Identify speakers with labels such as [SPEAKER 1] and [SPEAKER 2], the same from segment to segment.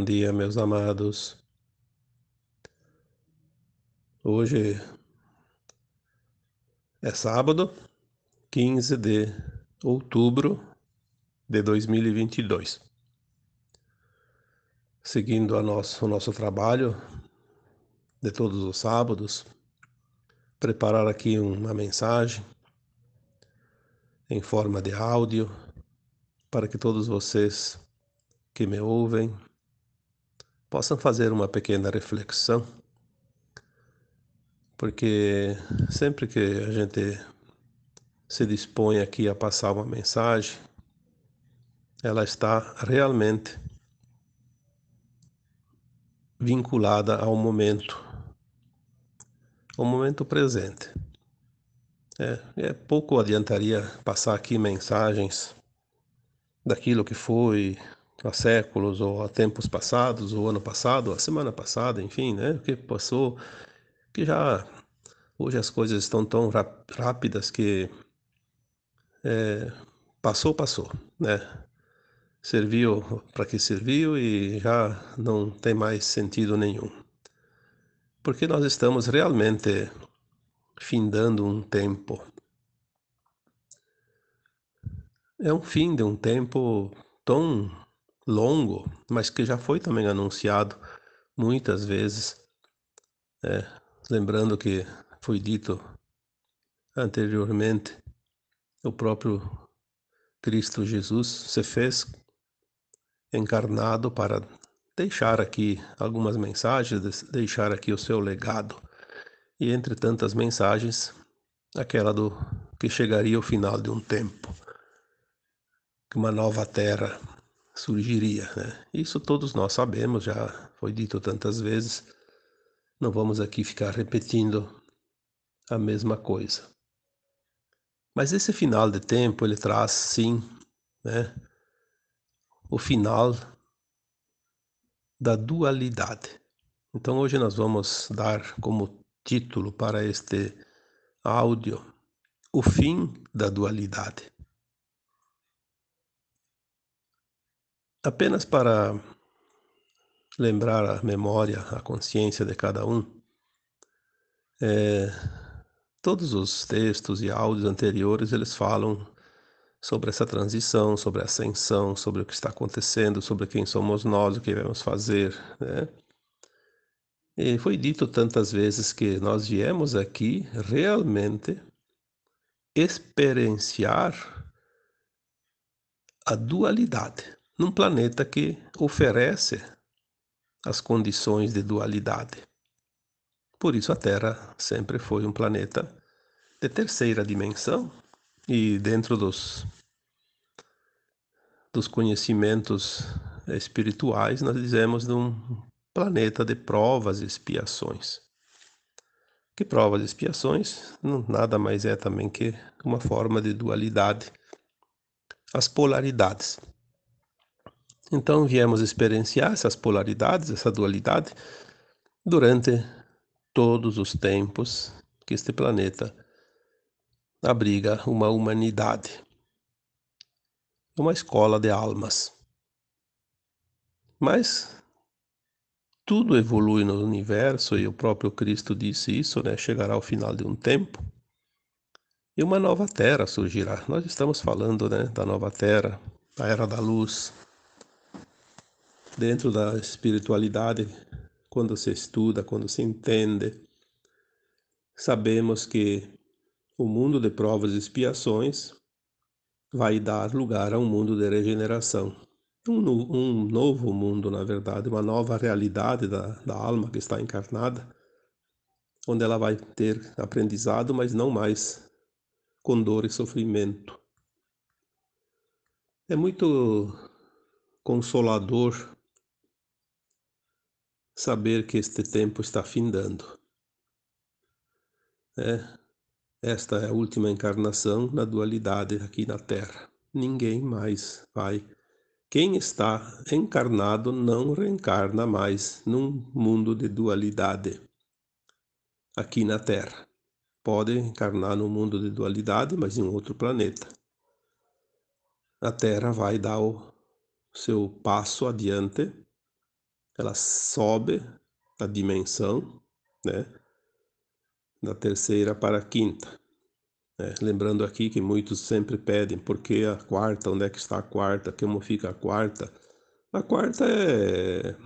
[SPEAKER 1] Bom dia, meus amados. Hoje é sábado, 15 de outubro de 2022. Seguindo a nosso, o nosso trabalho de todos os sábados, preparar aqui uma mensagem em forma de áudio para que todos vocês que me ouvem possam fazer uma pequena reflexão, porque sempre que a gente se dispõe aqui a passar uma mensagem, ela está realmente vinculada ao momento, ao momento presente. É, é pouco adiantaria passar aqui mensagens daquilo que foi, há séculos, ou há tempos passados, ou ano passado, a semana passada, enfim, né? O que passou, que já hoje as coisas estão tão rápidas que é, passou, passou, né? Serviu para que serviu e já não tem mais sentido nenhum. Porque nós estamos realmente findando um tempo. É um fim de um tempo tão longo, mas que já foi também anunciado muitas vezes. É, lembrando que foi dito anteriormente, o próprio Cristo Jesus se fez encarnado para deixar aqui algumas mensagens, deixar aqui o seu legado. E entre tantas mensagens, aquela do que chegaria o final de um tempo, que uma nova terra surgiria. Né? Isso todos nós sabemos, já foi dito tantas vezes. Não vamos aqui ficar repetindo a mesma coisa. Mas esse final de tempo ele traz sim, né, o final da dualidade. Então hoje nós vamos dar como título para este áudio o fim da dualidade. Apenas para lembrar a memória, a consciência de cada um, é, todos os textos e áudios anteriores eles falam sobre essa transição, sobre a ascensão, sobre o que está acontecendo, sobre quem somos nós, o que devemos fazer, né? E foi dito tantas vezes que nós viemos aqui realmente experienciar a dualidade num planeta que oferece as condições de dualidade. Por isso a Terra sempre foi um planeta de terceira dimensão e dentro dos dos conhecimentos espirituais nós dizemos de um planeta de provas e expiações. Que provas e expiações nada mais é também que uma forma de dualidade, as polaridades. Então viemos experienciar essas polaridades, essa dualidade, durante todos os tempos que este planeta abriga uma humanidade, uma escola de almas. Mas tudo evolui no universo e o próprio Cristo disse isso, né? Chegará ao final de um tempo e uma nova terra surgirá. Nós estamos falando, né, da nova terra, a era da luz, dentro da espiritualidade, quando se estuda, quando se entende, sabemos que o mundo de provas e expiações vai dar lugar a um mundo de regeneração. Um, um novo mundo, na verdade, uma nova realidade da, da alma que está encarnada, onde ela vai ter aprendizado, mas não mais com dor e sofrimento. É muito consolador saber que este tempo está findando. É, esta é a última encarnação na dualidade aqui na Terra. Ninguém mais vai. Quem está encarnado não reencarna mais num mundo de dualidade aqui na Terra. Pode encarnar no mundo de dualidade, mas em outro planeta. A Terra vai dar o seu passo adiante ela sobe a dimensão, né? Da terceira para a quinta. Né? Lembrando aqui que muitos sempre pedem por que a quarta, onde é que está a quarta, como fica a quarta. A quarta é,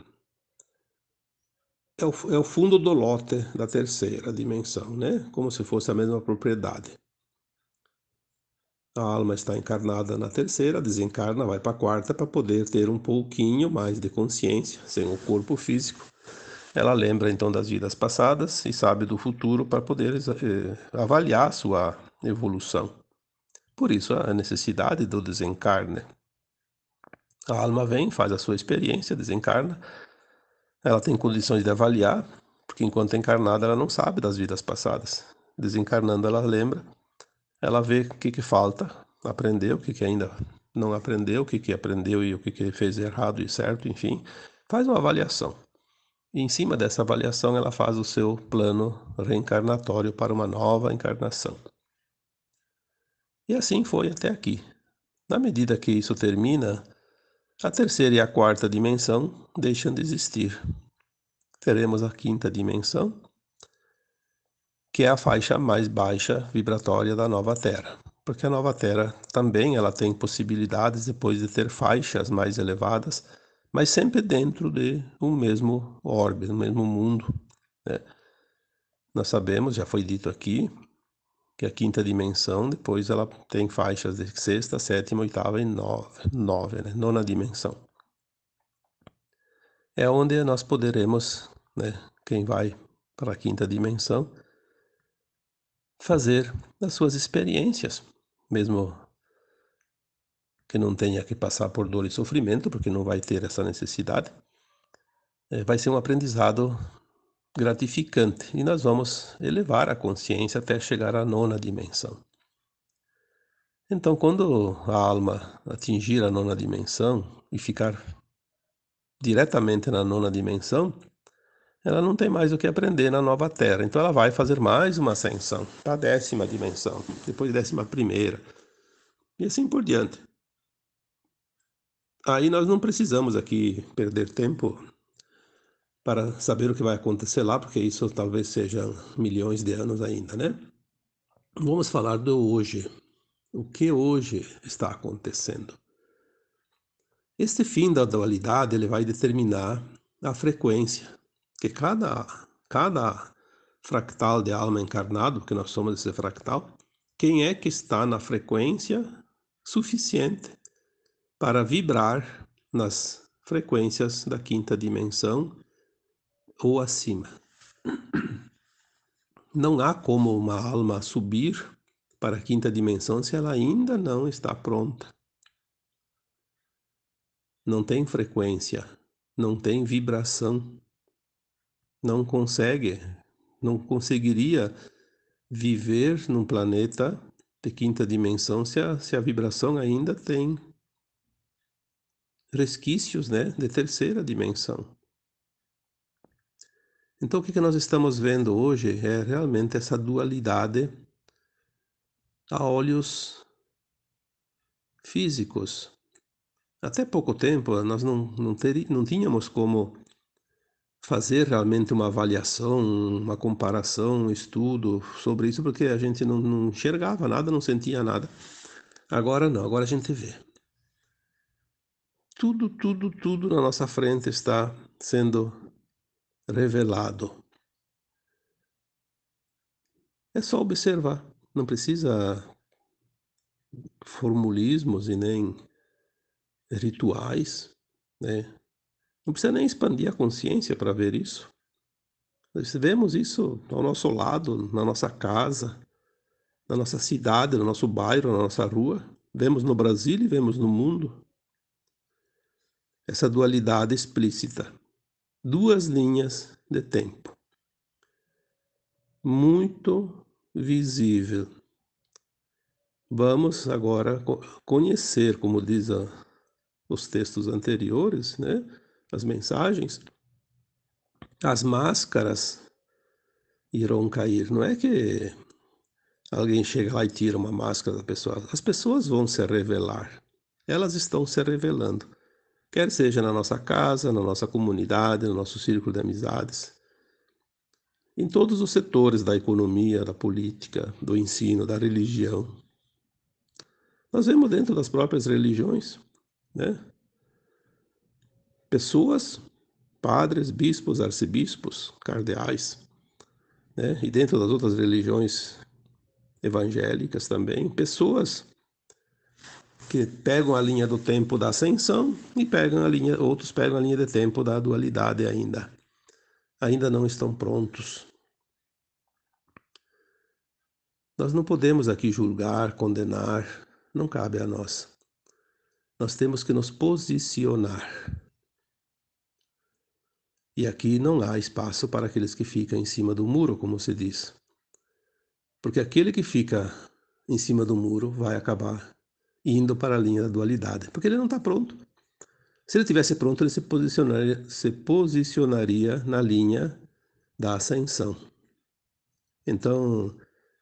[SPEAKER 1] é, o, é o fundo do lote da terceira dimensão, né? Como se fosse a mesma propriedade. A alma está encarnada na terceira, desencarna, vai para a quarta para poder ter um pouquinho mais de consciência, sem o corpo físico. Ela lembra então das vidas passadas e sabe do futuro para poder eh, avaliar sua evolução. Por isso a necessidade do desencarne. A alma vem, faz a sua experiência, desencarna. Ela tem condições de avaliar, porque enquanto encarnada ela não sabe das vidas passadas. Desencarnando ela lembra ela vê o que, que falta, aprendeu, o que, que ainda não aprendeu, o que, que aprendeu e o que, que fez errado e certo, enfim, faz uma avaliação. E em cima dessa avaliação, ela faz o seu plano reencarnatório para uma nova encarnação. E assim foi até aqui. Na medida que isso termina, a terceira e a quarta dimensão deixam de existir. Teremos a quinta dimensão, que é a faixa mais baixa vibratória da nova Terra. Porque a nova Terra também ela tem possibilidades depois de ter faixas mais elevadas, mas sempre dentro de um mesmo orbe, um mesmo mundo. Né? Nós sabemos, já foi dito aqui, que a quinta dimensão, depois ela tem faixas de sexta, sétima, oitava e nove, nove né? nona dimensão. É onde nós poderemos, né? quem vai para a quinta dimensão, fazer as suas experiências, mesmo que não tenha que passar por dor e sofrimento, porque não vai ter essa necessidade. É, vai ser um aprendizado gratificante e nós vamos elevar a consciência até chegar à nona dimensão. Então, quando a alma atingir a nona dimensão e ficar diretamente na nona dimensão, ela não tem mais o que aprender na nova Terra. Então ela vai fazer mais uma ascensão para a décima dimensão, depois décima primeira, e assim por diante. Aí nós não precisamos aqui perder tempo para saber o que vai acontecer lá, porque isso talvez seja milhões de anos ainda, né? Vamos falar do hoje. O que hoje está acontecendo? Este fim da dualidade ele vai determinar a frequência que cada, cada fractal de alma encarnado, porque nós somos esse fractal, quem é que está na frequência suficiente para vibrar nas frequências da quinta dimensão ou acima. Não há como uma alma subir para a quinta dimensão se ela ainda não está pronta. Não tem frequência, não tem vibração não consegue, não conseguiria viver num planeta de quinta dimensão se a, se a vibração ainda tem resquícios né, de terceira dimensão. Então, o que, que nós estamos vendo hoje é realmente essa dualidade a olhos físicos. Até pouco tempo, nós não, não, ter, não tínhamos como fazer realmente uma avaliação, uma comparação, um estudo sobre isso, porque a gente não, não enxergava nada, não sentia nada. Agora não, agora a gente vê. Tudo, tudo, tudo na nossa frente está sendo revelado. É só observar, não precisa formulismos e nem rituais, né? Não precisa nem expandir a consciência para ver isso. Nós vemos isso ao nosso lado, na nossa casa, na nossa cidade, no nosso bairro, na nossa rua. Vemos no Brasil e vemos no mundo. Essa dualidade explícita. Duas linhas de tempo. Muito visível. Vamos agora conhecer, como diz os textos anteriores, né? As mensagens, as máscaras irão cair. Não é que alguém chega lá e tira uma máscara da pessoa. As pessoas vão se revelar. Elas estão se revelando. quer seja na nossa casa, na nossa comunidade, no nosso círculo de amizades, em todos os setores da economia, da política, do ensino, da religião. Nós vemos dentro das próprias religiões, né? Pessoas, padres, bispos, arcebispos, cardeais, né? E dentro das outras religiões evangélicas também, pessoas que pegam a linha do tempo da ascensão e pegam a linha, outros pegam a linha de tempo da dualidade ainda. Ainda não estão prontos. Nós não podemos aqui julgar, condenar, não cabe a nós. Nós temos que nos posicionar. E aqui não há espaço para aqueles que ficam em cima do muro, como se diz. Porque aquele que fica em cima do muro vai acabar indo para a linha da dualidade, porque ele não está pronto. Se ele tivesse pronto, ele se posicionaria, se posicionaria na linha da ascensão. Então,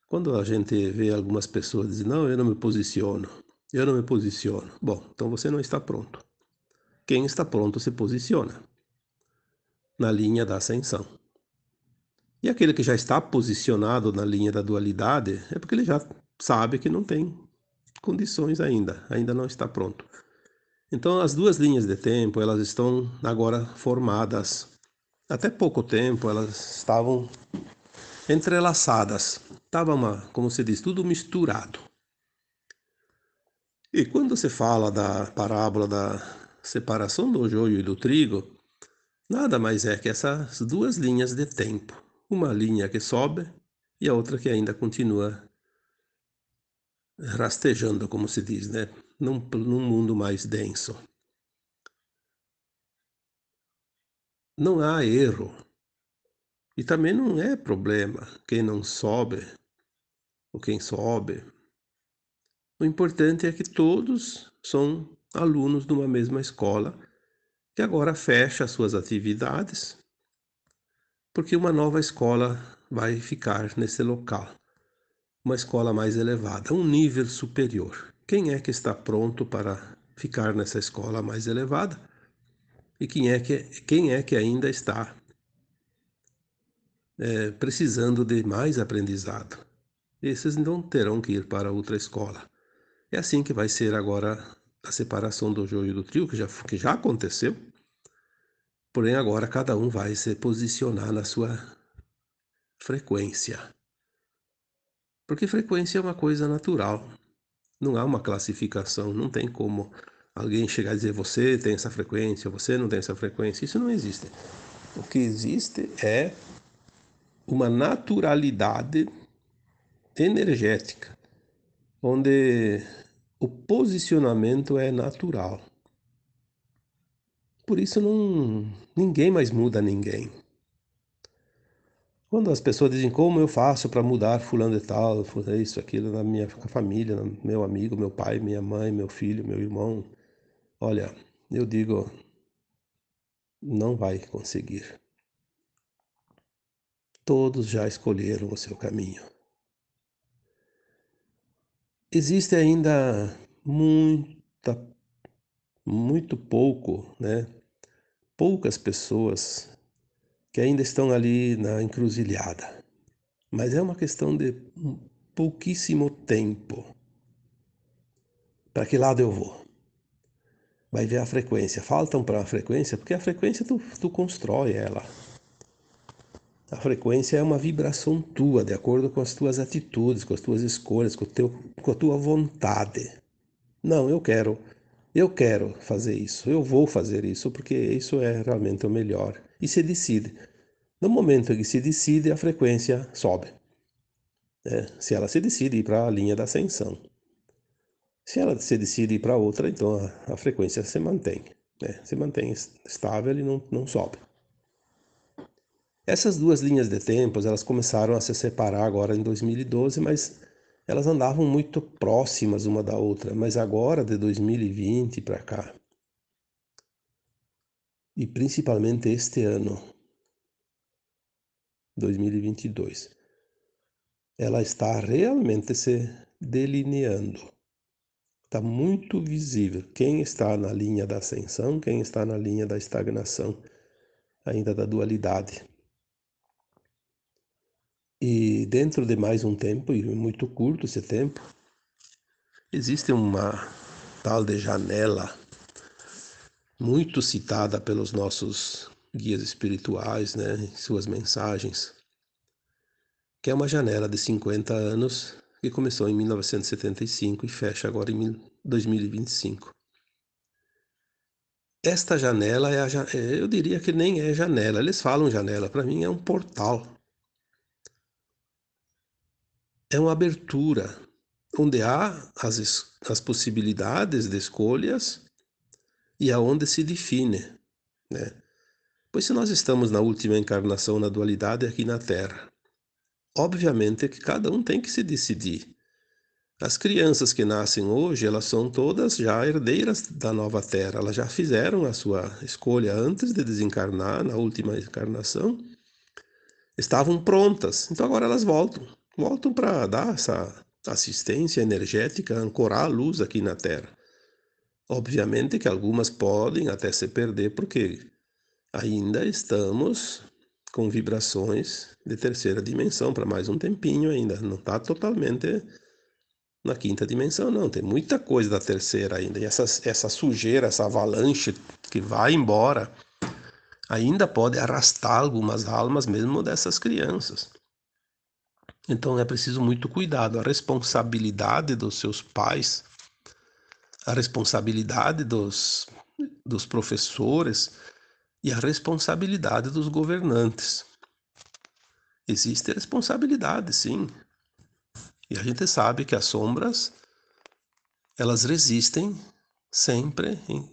[SPEAKER 1] quando a gente vê algumas pessoas dizendo, não, eu não me posiciono, eu não me posiciono. Bom, então você não está pronto. Quem está pronto se posiciona na linha da ascensão. E aquele que já está posicionado na linha da dualidade é porque ele já sabe que não tem condições ainda, ainda não está pronto. Então as duas linhas de tempo, elas estão agora formadas. Até pouco tempo elas estavam entrelaçadas. Estava uma, como se diz, tudo misturado. E quando se fala da parábola da separação do joio e do trigo, nada mais é que essas duas linhas de tempo uma linha que sobe e a outra que ainda continua rastejando, como se diz, né? num, num mundo mais denso. Não há erro. E também não é problema quem não sobe ou quem sobe. O importante é que todos são alunos de uma mesma escola que agora fecha suas atividades porque uma nova escola vai ficar nesse local. Uma escola mais elevada, um nível superior. Quem é que está pronto para ficar nessa escola mais elevada? E quem é que, quem é que ainda está é, precisando de mais aprendizado? Esses não terão que ir para outra escola. É assim que vai ser agora a separação do joio e do trio, que já, que já aconteceu Porém, agora cada um vai se posicionar na sua frequência. Porque frequência é uma coisa natural. Não há uma classificação, não tem como alguém chegar e dizer você tem essa frequência, você não tem essa frequência. Isso não existe. O que existe é uma naturalidade energética, onde o posicionamento é natural. Por isso não ninguém mais muda ninguém. Quando as pessoas dizem como eu faço para mudar fulano de tal, isso, aquilo na minha família, meu amigo, meu pai, minha mãe, meu filho, meu irmão, olha, eu digo, não vai conseguir. Todos já escolheram o seu caminho. Existe ainda muita muito pouco, né? Poucas pessoas que ainda estão ali na encruzilhada. Mas é uma questão de pouquíssimo tempo. Para que lado eu vou? Vai ver a frequência. Faltam para a frequência, porque a frequência tu, tu constrói ela. A frequência é uma vibração tua, de acordo com as tuas atitudes, com as tuas escolhas, com, teu, com a tua vontade. Não, eu quero eu quero fazer isso, eu vou fazer isso, porque isso é realmente o melhor. E se decide. No momento em que se decide, a frequência sobe. É, se ela se decide ir para a linha da ascensão. Se ela se decide ir para outra, então a, a, frequência se mantém. Né? Se mantém estável e não, não sobe. Essas duas linhas de tempos, elas começaram a se separar agora em 2012, mas elas andavam muito próximas uma da outra, mas agora de 2020 para cá, e principalmente este ano, 2022, ela está realmente se delineando. Está muito visível quem está na linha da ascensão, quem está na linha da estagnação, ainda da dualidade. E dentro de mais um tempo, e muito curto esse tempo, existe uma tal de janela muito citada pelos nossos guias espirituais, né, em suas mensagens, que é uma janela de 50 anos que começou em 1975 e fecha agora em 2025. Esta janela é a, é, eu diria que nem é janela. Eles falam janela, para mim é um portal. É uma abertura onde há as, as possibilidades de escolhas e aonde se define, né? Pois se nós estamos na última encarnação na dualidade aqui na Terra, obviamente que cada um tem que se decidir. As crianças que nascem hoje, elas são todas já herdeiras da nova Terra, elas já fizeram a sua escolha antes de desencarnar, na última encarnação, estavam prontas, então agora elas voltam, voltam para dar essa assistência energética, ancorar a luz aqui na Terra. Obviamente que algumas podem até se perder, porque ainda estamos com vibrações de terceira dimensão para mais um tempinho ainda. Não está totalmente na quinta dimensão, não. Tem muita coisa da terceira ainda. E essa, essa sujeira, essa avalanche que vai embora, ainda pode arrastar algumas almas mesmo dessas crianças. Então é preciso muito cuidado. A responsabilidade dos seus pais a responsabilidade dos, dos professores e a responsabilidade dos governantes. Existe responsabilidade, sim. E a gente sabe que as sombras, elas resistem sempre em,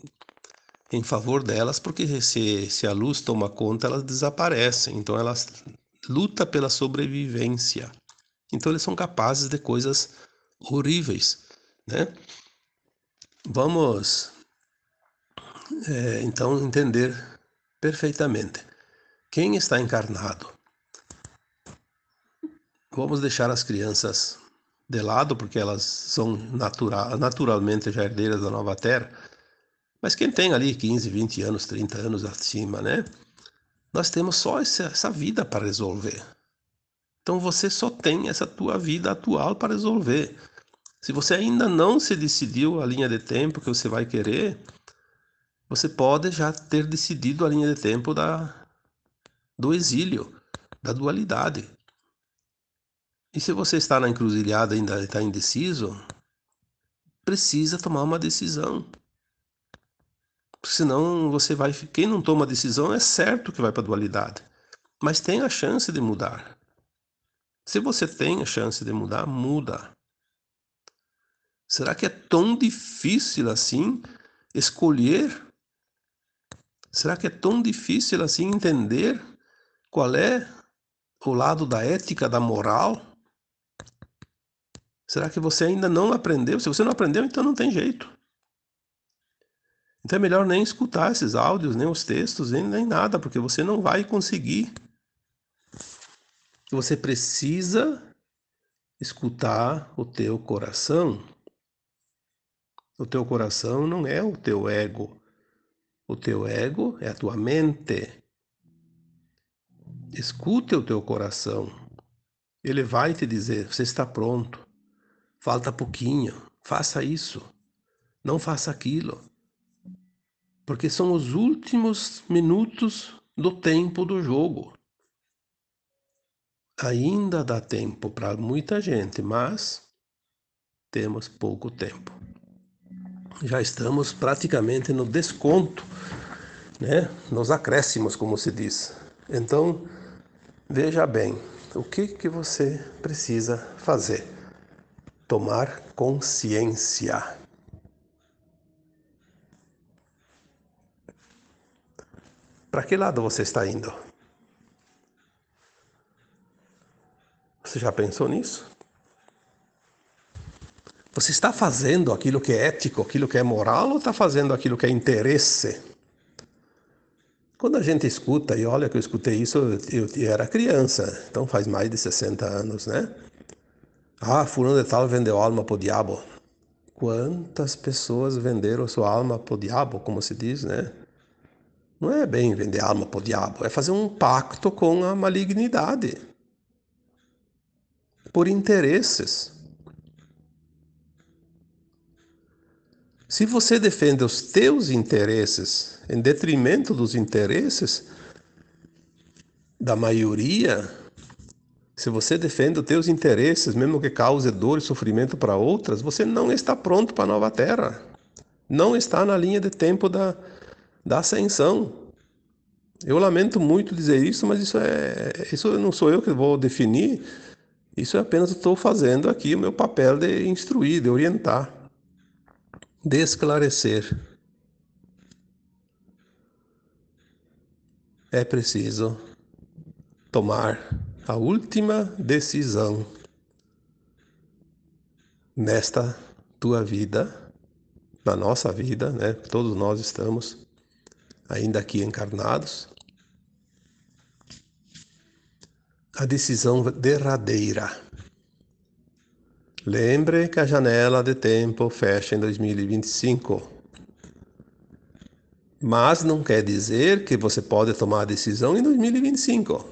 [SPEAKER 1] em favor delas, porque se, se a luz toma conta, elas desaparecem. Então elas lutam pela sobrevivência. Então eles são capazes de coisas horríveis, né? Vamos é, então entender perfeitamente quem está encarnado. Vamos deixar as crianças de lado, porque elas são natural, naturalmente já herdeiras da nova terra. Mas quem tem ali 15, 20 anos, 30 anos acima, né? Nós temos só essa vida para resolver. Então você só tem essa tua vida atual para resolver. Se você ainda não se decidiu a linha de tempo que você vai querer, você pode já ter decidido a linha de tempo da, do exílio, da dualidade. E se você está na encruzilhada e ainda está indeciso, precisa tomar uma decisão. Senão você vai. Quem não toma decisão é certo que vai para a dualidade. Mas tem a chance de mudar. Se você tem a chance de mudar, muda. Será que é tão difícil assim escolher? Será que é tão difícil assim entender qual é o lado da ética, da moral? Será que você ainda não aprendeu? Se você não aprendeu, então não tem jeito. Então é melhor nem escutar esses áudios, nem os textos, nem, nem nada, porque você não vai conseguir. Você precisa escutar o teu coração. O teu coração não é o teu ego. O teu ego é a tua mente. Escute o teu coração. Ele vai te dizer: você está pronto. Falta pouquinho. Faça isso. Não faça aquilo. Porque são os últimos minutos do tempo do jogo. Ainda dá tempo para muita gente, mas temos pouco tempo já estamos praticamente no desconto, né? nos acréscimos, como se diz. Então, veja bem, o que, que você precisa fazer? Tomar consciência. Para que lado você está indo? Você já pensou nisso? Você está fazendo aquilo que é ético, aquilo que é moral, ou está fazendo aquilo que é interesse? Quando a gente escuta, e olha que eu escutei isso, eu, eu era criança, então faz mais de 60 anos, né? Ah, fulano de tal vendeu alma pro diabo. Quantas pessoas venderam sua alma para o diabo, como se diz, né? Não é bem vender alma para o diabo, é fazer um pacto com a malignidade. Por interesses. Se você defende os teus interesses em detrimento dos interesses da maioria, se você defende os teus interesses, mesmo que cause dor e sofrimento para outras, você não está pronto para a nova terra. Não está na linha de tempo da, da ascensão. Eu lamento muito dizer isso, mas isso é isso não sou eu que vou definir. Isso é apenas estou fazendo aqui o meu papel de instruir, de orientar, de esclarecer. É preciso tomar a última decisão nesta tua vida, na nossa vida, né? Todos nós estamos ainda aqui encarnados. A decisão derradeira. Lembre que a janela de tempo fecha em 2025. Mas não quer dizer que você pode tomar a decisão em 2025.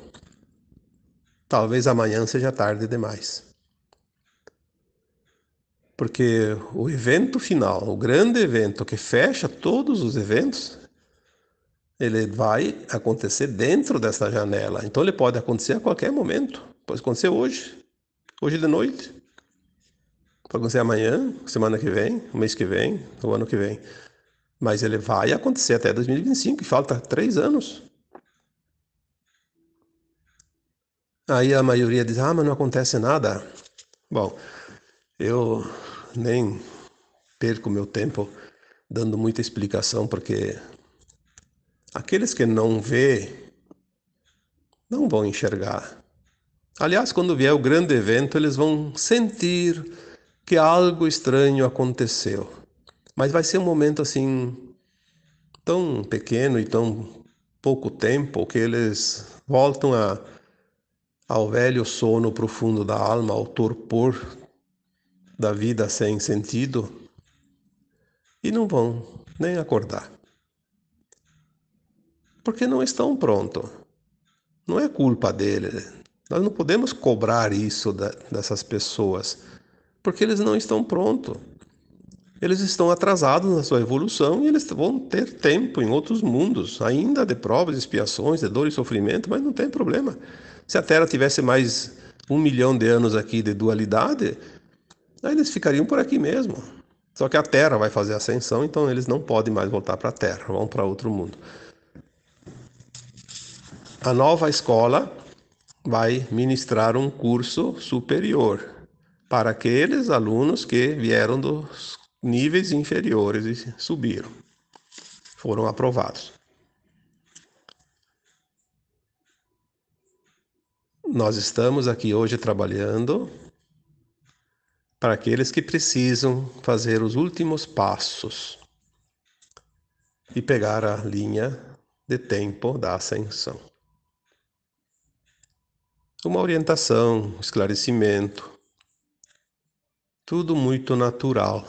[SPEAKER 1] Talvez amanhã seja tarde demais. Porque o evento final, o grande evento que fecha todos os eventos, ele vai acontecer dentro dessa janela. Então ele pode acontecer a qualquer momento. Pode acontecer hoje, hoje de noite. Pode acontecer amanhã, semana que vem, mês que vem, o ano que vem. Mas ele vai acontecer até 2025, e falta três anos. Aí a maioria diz: ah, mas não acontece nada. Bom, eu nem perco meu tempo dando muita explicação, porque aqueles que não vê não vão enxergar. Aliás, quando vier o grande evento, eles vão sentir que algo estranho aconteceu. Mas vai ser um momento assim tão pequeno e tão pouco tempo que eles voltam a ao velho sono profundo da alma, ao torpor da vida sem sentido, e não vão nem acordar. Porque não estão prontos. Não é culpa dele. Nós não podemos cobrar isso da, dessas pessoas, porque eles não estão prontos. Eles estão atrasados na sua evolução e eles vão ter tempo em outros mundos, ainda de provas, expiações, de dor e sofrimento, mas não tem problema. Se a Terra tivesse mais um milhão de anos aqui de dualidade, aí eles ficariam por aqui mesmo. Só que a Terra vai fazer ascensão, então eles não podem mais voltar para a Terra, vão para outro mundo. A nova escola vai ministrar um curso superior para aqueles alunos que vieram dos níveis inferiores e subiram, foram aprovados. Nós estamos aqui hoje trabalhando para aqueles que precisam fazer os últimos passos e pegar a linha de tempo da ascensão. Uma orientação, esclarecimento, tudo muito natural.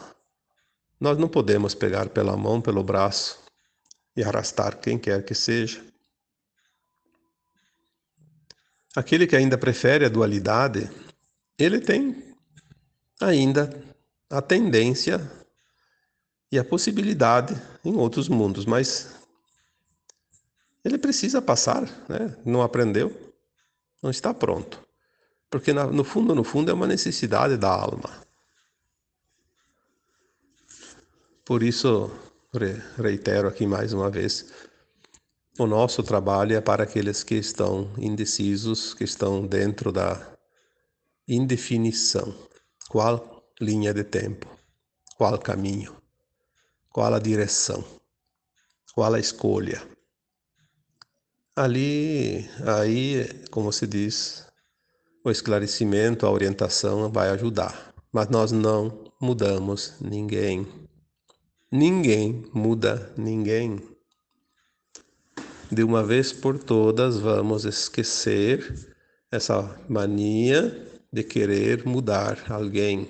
[SPEAKER 1] Nós não podemos pegar pela mão, pelo braço e arrastar quem quer que seja. Aquele que ainda prefere a dualidade, ele tem ainda a tendência e a possibilidade em outros mundos, mas ele precisa passar, né? não aprendeu, não está pronto. Porque no fundo, no fundo, é uma necessidade da alma. Por isso, reitero aqui mais uma vez, o nosso trabalho é para aqueles que estão indecisos, que estão dentro da indefinição. Qual linha de tempo? Qual caminho? Qual a direção? Qual a escolha? Ali, aí, como se diz, o esclarecimento, a orientação vai ajudar. Mas nós não mudamos ninguém. Ninguém muda ninguém de uma vez por todas vamos esquecer essa mania de querer mudar alguém.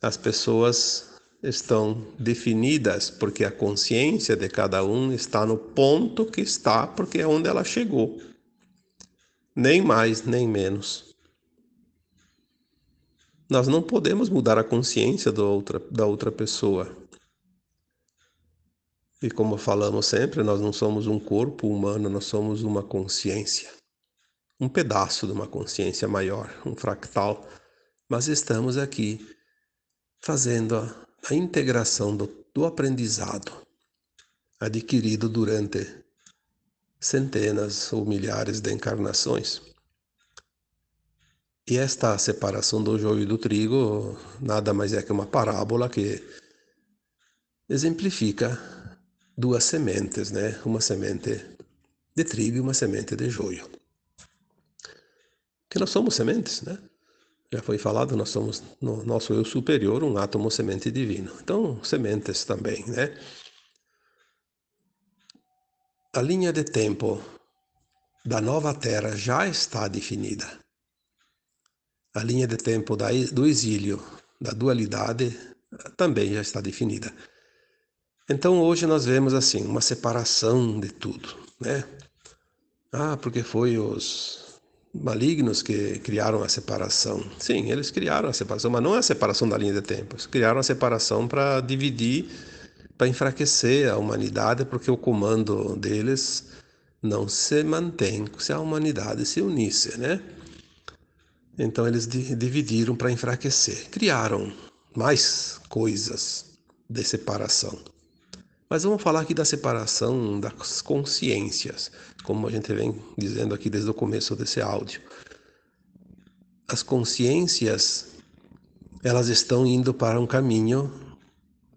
[SPEAKER 1] as pessoas estão definidas porque a consciência de cada um está no ponto que está, porque é onde ela chegou. Nem mais, nem menos. Nós não podemos mudar a consciência outra, da outra pessoa. E como falamos sempre, nós não somos um corpo humano, nós somos uma consciência. Um pedaço de uma consciência maior, um fractal. Mas estamos aqui fazendo a, integração do, do aprendizado adquirido durante centenas ou milhares de encarnações. E esta separação do joio e do trigo nada mais é que uma parábola que exemplifica duas sementes, né? Uma semente de trigo e uma semente de joio. Que nós somos sementes, né? Já foi falado, nós somos no nosso eu superior um átomo semente divino. Então, sementes também, né? A linha de tempo da nova Terra já está definida. A linha de tempo da, do exílio, da dualidade, também já está definida. Então hoje nós vemos assim uma separação de tudo, né? Ah, porque foi os malignos que criaram a separação. Sim, eles criaram a separação, mas não é a separação da linha de tempo. Eles criaram a separação para dividir, para enfraquecer a humanidade, porque o comando deles não se mantém se a humanidade se unisse, né? Então eles dividiram para enfraquecer. Criaram mais coisas de separação. Mas vamos falar aqui da separação das consciências, como a gente vem dizendo aqui desde o começo desse áudio. As consciências, elas estão indo para um caminho.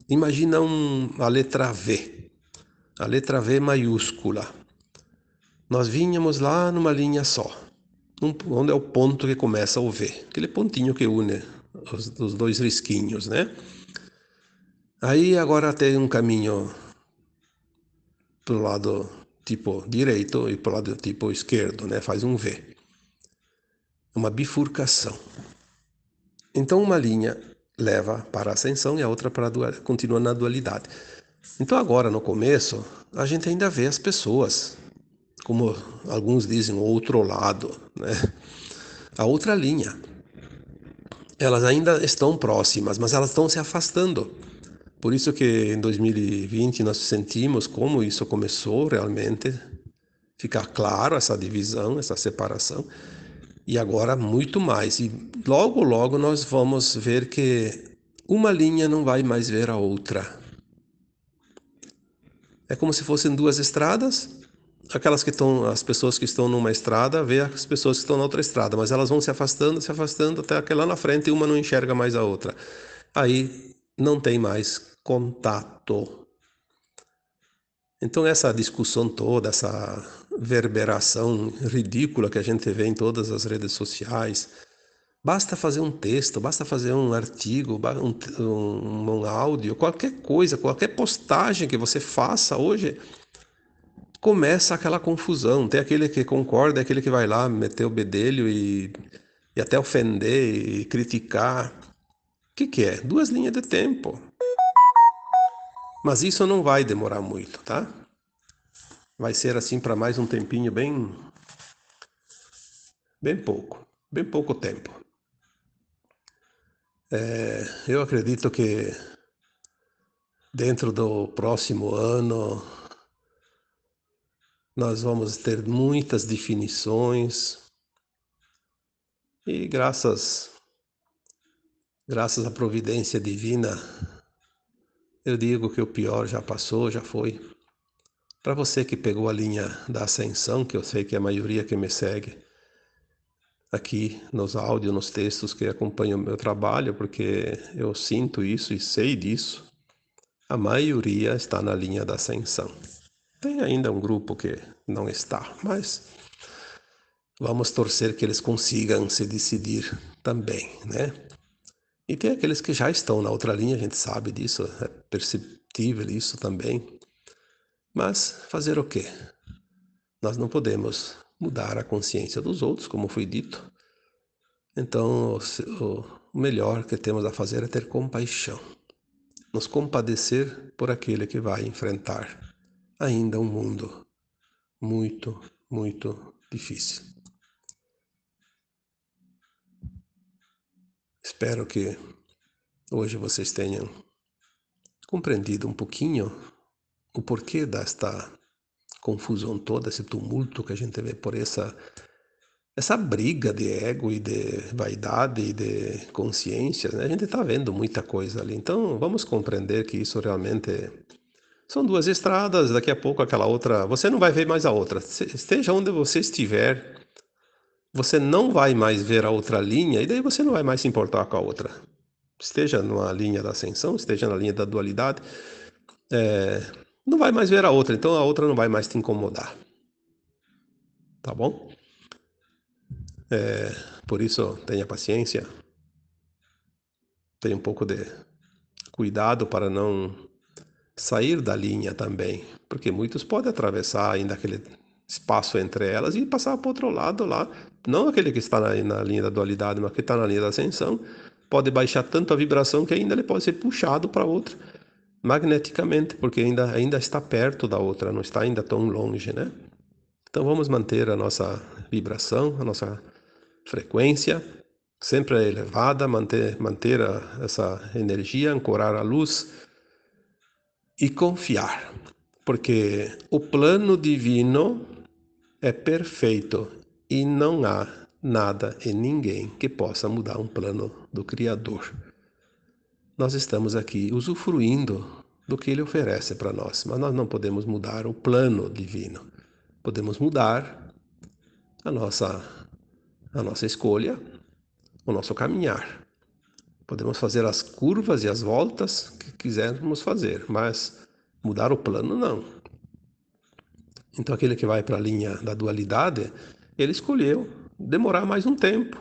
[SPEAKER 1] Imagina um, a letra V, a letra V maiúscula. Nós vínhamos lá numa linha só, onde é o ponto que começa o V, aquele pontinho que une os, os dois risquinhos, né? Aí agora tem um caminho para o lado tipo direito e para o lado tipo esquerdo, né? Faz um V. Uma bifurcação. Então uma linha leva para a ascensão e a outra para a dual... continua na dualidade. Então agora no começo a gente ainda vê as pessoas, como alguns dizem, o outro lado, né? A outra linha. Elas ainda estão próximas, mas elas estão se afastando. Por isso que em 2020 nós sentimos como isso começou realmente ficar claro essa divisão, essa separação. E agora muito mais. E logo logo nós vamos ver que uma linha não vai mais ver a outra. É como se fossem duas estradas. Aquelas que estão, as pessoas que estão numa estrada, vê as pessoas que estão na outra estrada, mas elas vão se afastando, se afastando até que lá na frente uma não enxerga mais a outra. Aí não tem mais contato. Então, essa discussão toda, essa verberação ridícula que a gente vê em todas as redes sociais, basta fazer um texto, basta fazer um artigo, um, um, um áudio, qualquer coisa, qualquer postagem que você faça hoje, começa aquela confusão. Tem aquele que concorda, aquele que vai lá meter o bedelho e, e até ofender e criticar. O que, que é? Duas linhas de tempo. Mas isso não vai demorar muito, tá? Vai ser assim para mais um tempinho bem bem pouco, bem pouco tempo. É, eu acredito que dentro do próximo ano nós vamos ter muitas definições e graças graças à providência divina eu digo que o pior já passou, já foi. Para você que pegou a linha da ascensão, que eu sei que é a maioria que me segue aqui nos áudios, nos textos que acompanham o meu trabalho, porque eu sinto isso e sei disso, a maioria está na linha da ascensão. Tem ainda um grupo que não está, mas vamos torcer que eles consigam se decidir também, né? E tem aqueles que já estão na outra linha, a gente sabe disso, é perceptível isso também. Mas fazer o quê? Nós não podemos mudar a consciência dos outros, como foi dito. Então, o, melhor que temos a fazer é ter compaixão, nos compadecer por aquele que vai enfrentar ainda um mundo muito, muito difícil. Espero que hoje vocês tenham compreendido um pouquinho o porquê desta confusão toda, esse tumulto que a gente vê por essa essa briga de ego e de vaidade e de consciência, né? a gente está vendo muita coisa ali. Então vamos compreender que isso realmente são duas estradas. Daqui a pouco aquela outra, você não vai ver mais a outra. Esteja onde você estiver, você não vai mais ver a outra linha e daí você não vai mais se importar com a outra. Esteja numa linha da ascensão, esteja na linha da dualidade, é, não vai mais ver a outra. Então a outra não vai mais te incomodar. Tá bom? É, por isso, tenha paciência, tenha um pouco de cuidado para não sair da linha também, porque muitos podem atravessar ainda aquele espaço entre elas e passar para o outro lado lá, não aquele que está na, na linha da dualidade, mas que está na linha da ascensão, pode baixar tanto a vibração que ainda ele pode ser puxado para outra magneticamente, porque ainda, ainda está perto da outra, não está ainda tão longe, né? Então vamos manter a nossa vibração, a nossa frequência sempre elevada, manter, manter a, essa energia, ancorar a luz e confiar, porque o plano divino é perfeito e não há nada e ninguém que possa mudar um plano do Criador. Nós estamos aqui usufruindo do que ele oferece para nós, mas nós não podemos mudar o plano divino. Podemos mudar a nossa a nossa escolha, o nosso caminhar. Podemos fazer as curvas e as voltas que quisermos fazer, mas mudar o plano não. Então aquele que vai para a linha da dualidade, ele escolheu demorar mais um tempo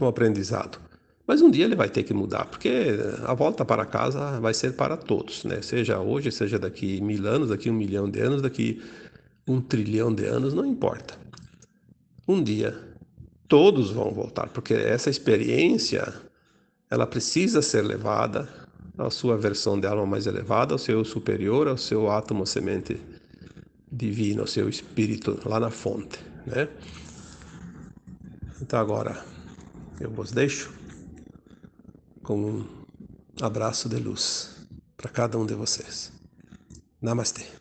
[SPEAKER 1] no aprendizado. Mas um dia ele vai ter que mudar, porque a volta para casa vai ser para todos, né? Seja hoje, seja daqui mil anos, daqui um milhão de anos, daqui um trilhão de anos, não importa. Um dia todos vão voltar, porque essa experiência ela precisa ser levada à sua versão de alma mais elevada, ao seu superior, ao seu átomo semente divino, seu espírito lá na fonte, né? Então agora eu vos deixo com um abraço de luz para cada um de vocês. Namastê.